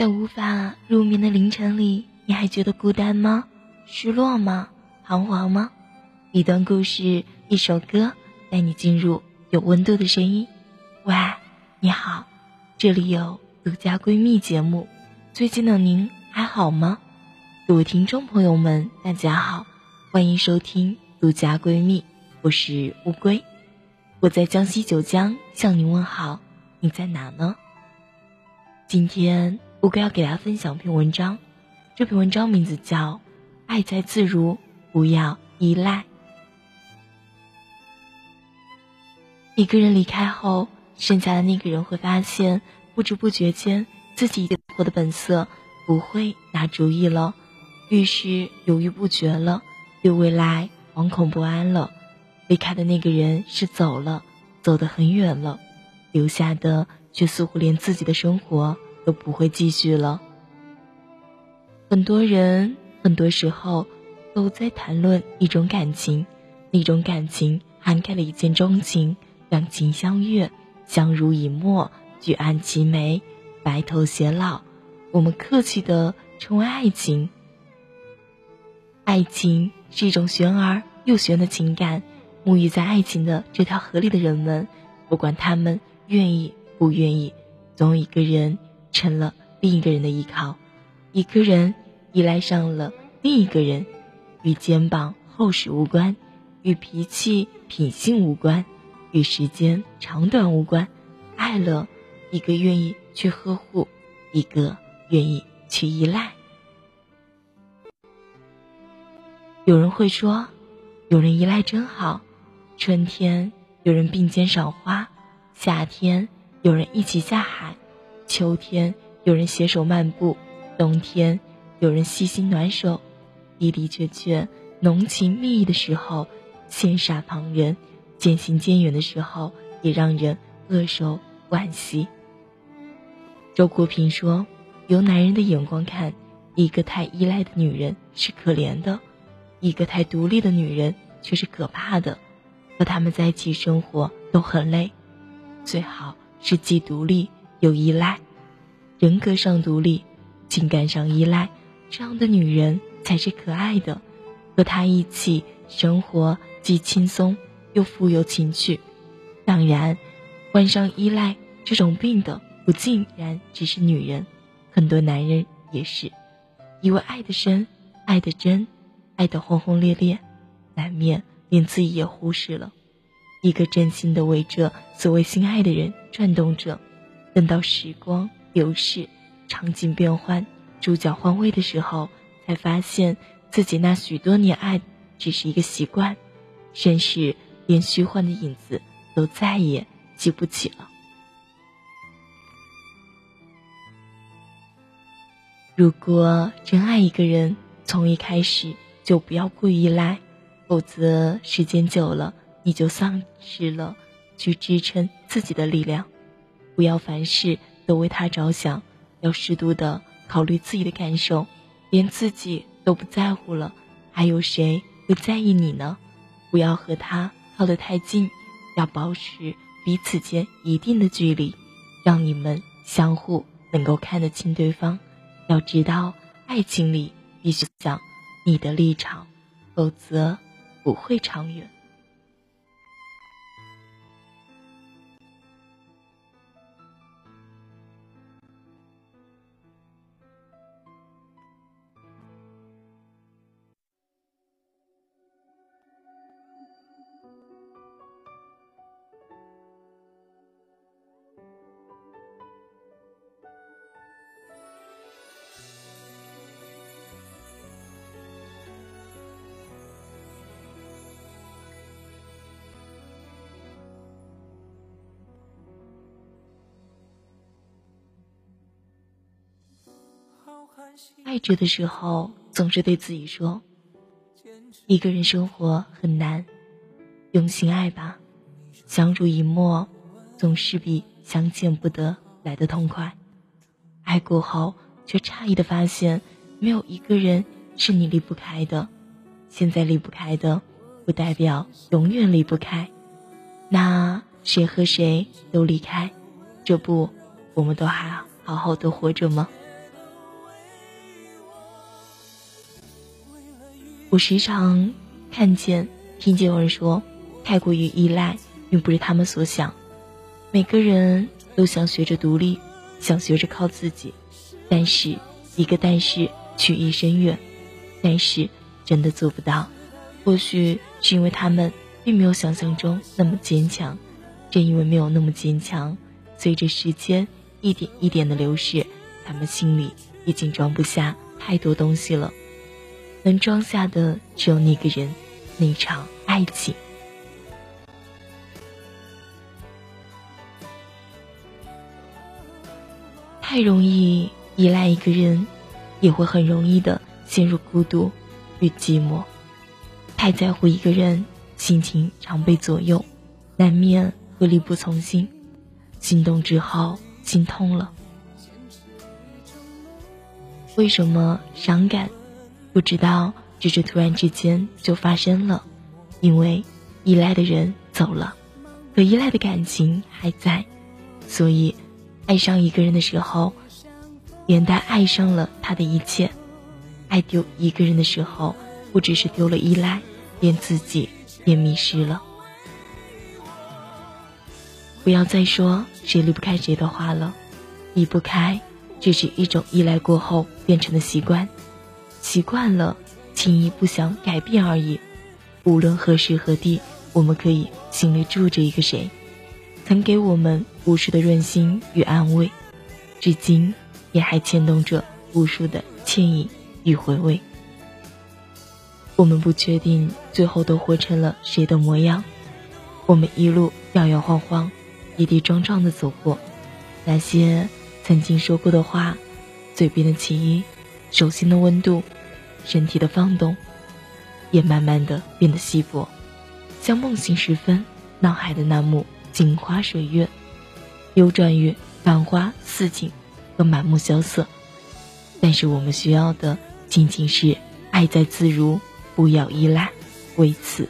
在无法入眠的凌晨里，你还觉得孤单吗？失落吗？彷徨吗？一段故事，一首歌，带你进入有温度的声音。喂，你好，这里有独家闺蜜节目。最近的您还好吗？各位听众朋友们，大家好，欢迎收听独家闺蜜，我是乌龟，我在江西九江向您问好，你在哪呢？今天。乌龟要给大家分享一篇文章，这篇文章名字叫《爱在自如，不要依赖》。一个人离开后，剩下的那个人会发现，不知不觉间，自己活的本色不会拿主意了，遇事犹豫不决了，对未来惶恐不安了。离开的那个人是走了，走得很远了，留下的却似乎连自己的生活。都不会继续了。很多人很多时候都在谈论一种感情，那种感情涵盖了一见钟情、两情相悦、相濡以沫、举案齐眉、白头偕老。我们客气的称为爱情。爱情是一种玄而又玄的情感。沐浴在爱情的这条河里的人们，不管他们愿意不愿意，总有一个人。成了另一个人的依靠，一个人依赖上了另一个人，与肩膀厚实无关，与脾气品性无关，与时间长短无关。爱了一个愿意去呵护，一个愿意去依赖。有人会说，有人依赖真好。春天有人并肩赏花，夏天有人一起下海。秋天有人携手漫步，冬天有人细心暖手，的的确确浓情蜜意的时候羡煞旁人，渐行渐远的时候也让人扼手惋惜。周国平说：“由男人的眼光看，一个太依赖的女人是可怜的，一个太独立的女人却是可怕的。和他们在一起生活都很累，最好是既独立。”有依赖，人格上独立，情感上依赖，这样的女人才是可爱的。和她一起生活，既轻松又富有情趣。当然，患上依赖这种病的，不尽然只是女人，很多男人也是，以为爱的深，爱的真，爱的轰轰烈烈，难免连自己也忽视了。一个真心的为着所谓心爱的人转动着。等到时光流逝，场景变换，主角换位的时候，才发现自己那许多年爱只是一个习惯，甚至连虚幻的影子都再也记不起了。如果真爱一个人，从一开始就不要过于依赖，否则时间久了，你就丧失了去支撑自己的力量。不要凡事都为他着想，要适度的考虑自己的感受。连自己都不在乎了，还有谁会在意你呢？不要和他靠得太近，要保持彼此间一定的距离，让你们相互能够看得清对方。要知道，爱情里必须讲你的立场，否则不会长远。爱着的时候，总是对自己说：“一个人生活很难，用心爱吧。相濡以沫，总是比相见不得来的痛快。爱过后，却诧异的发现，没有一个人是你离不开的。现在离不开的，不代表永远离不开。那谁和谁都离开，这不，我们都还好好的活着吗？”我时常看见、听见有人说，太过于依赖并不是他们所想。每个人都想学着独立，想学着靠自己，但是一个但是曲意深远，但是真的做不到。或许是因为他们并没有想象中那么坚强，正因为没有那么坚强，随着时间一点一点的流逝，他们心里已经装不下太多东西了。能装下的只有那个人，那场爱情。太容易依赖一个人，也会很容易的陷入孤独与寂寞。太在乎一个人，心情常被左右，难免会力不从心。心动之后，心痛了。为什么伤感？不知道，只是突然之间就发生了，因为依赖的人走了，可依赖的感情还在，所以爱上一个人的时候，连带爱上了他的一切。爱丢一个人的时候，不只是丢了依赖，连自己也迷失了。不要再说谁离不开谁的话了，离不开，只是一种依赖过后变成的习惯。习惯了，轻易不想改变而已。无论何时何地，我们可以心里住着一个谁，曾给我们无数的润心与安慰，至今也还牵动着无数的歉意与回味。我们不确定最后都活成了谁的模样，我们一路摇摇晃晃，跌跌撞撞的走过，那些曾经说过的话，嘴边的情意。手心的温度，身体的放动，也慢慢的变得稀薄，像梦醒时分，脑海的那幕镜花水月，流转于繁花似锦和满目萧瑟。但是我们需要的，仅仅是爱在自如，不要依赖，为此。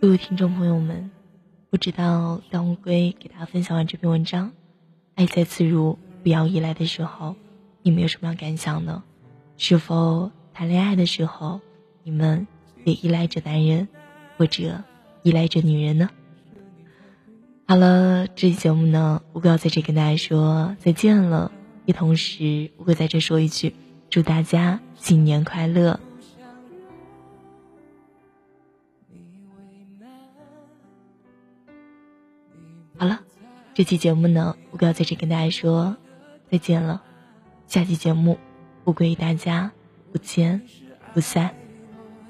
各位听众朋友们，不知道当乌龟给大家分享完这篇文章《爱在自如，不要依赖》的时候，你们有什么样感想呢？是否谈恋爱的时候，你们也依赖着男人，或者依赖着女人呢？好了，这期节目呢，乌龟要在这跟大家说再见了。也同时，乌龟在这说一句，祝大家新年快乐。这期节目呢，乌龟要在这跟大家说再见了。下期节目，乌龟与大家不见不散，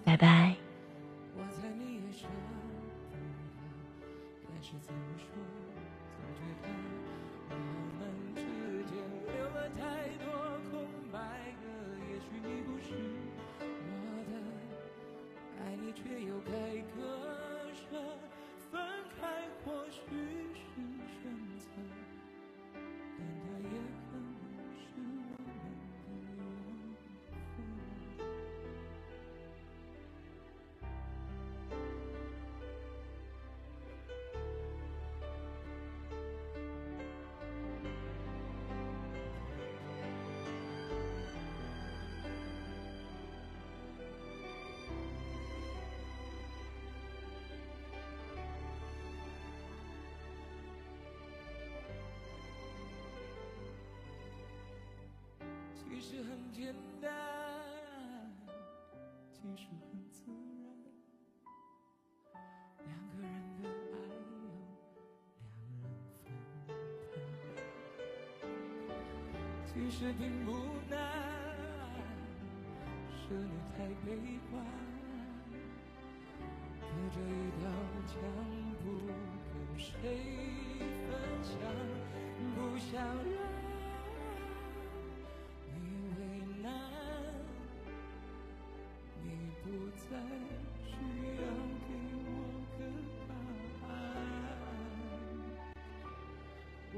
拜拜。其实很简单，其实很自然。两个人的爱由两人分担，其实并不难。是你太悲观，隔着一道墙不跟谁分享，不想让。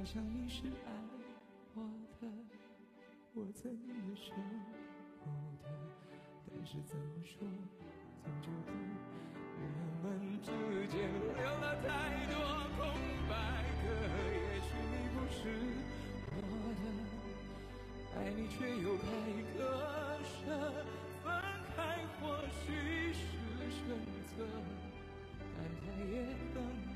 我想你是爱我的，我怎也舍不得。但是怎么说，总觉得我们之间留了太多空白格。也许你不是我的，爱你却又该割舍。分开或许是选择，但它也能。